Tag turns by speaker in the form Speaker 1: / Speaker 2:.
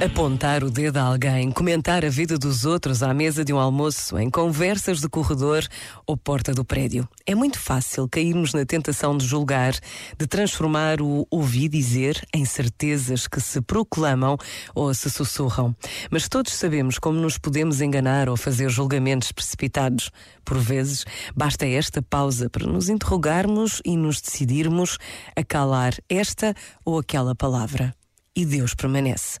Speaker 1: Apontar o dedo a alguém, comentar a vida dos outros à mesa de um almoço, em conversas de corredor ou porta do prédio. É muito fácil cairmos na tentação de julgar, de transformar o ouvir dizer em certezas que se proclamam ou se sussurram. Mas todos sabemos como nos podemos enganar ou fazer julgamentos precipitados. Por vezes, basta esta pausa para nos interrogarmos e nos decidirmos a calar esta ou aquela palavra. E Deus permanece.